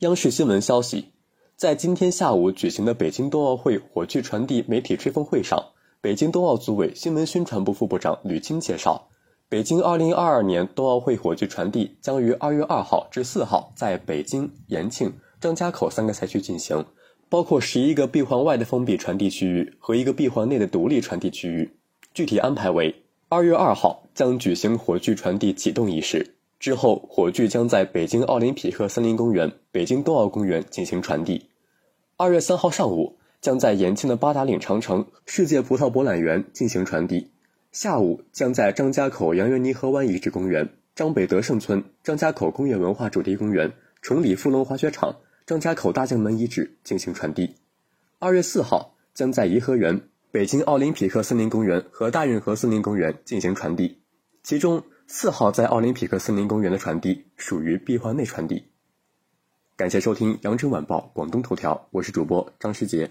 央视新闻消息，在今天下午举行的北京冬奥会火炬传递媒体吹风会上，北京冬奥组委新闻宣传部副部长吕青介绍，北京2022年冬奥会火炬传递将于2月2号至4号在北京、延庆、张家口三个赛区进行，包括十一个闭环外的封闭传递区域和一个闭环内的独立传递区域。具体安排为：二月二号将举行火炬传递启动仪式。之后，火炬将在北京奥林匹克森林公园、北京冬奥公园进行传递。二月三号上午，将在延庆的八达岭长城世界葡萄博览园进行传递。下午，将在张家口杨园泥河湾遗址公园、张北德胜村、张家口工业文化主题公园、崇礼富龙滑雪场、张家口大将门遗址进行传递。二月四号，将在颐和园、北京奥林匹克森林公园和大运河森林公园进行传递。其中，四号在奥林匹克森林公园的传递属于闭环内传递。感谢收听羊城晚报广东头条，我是主播张世杰。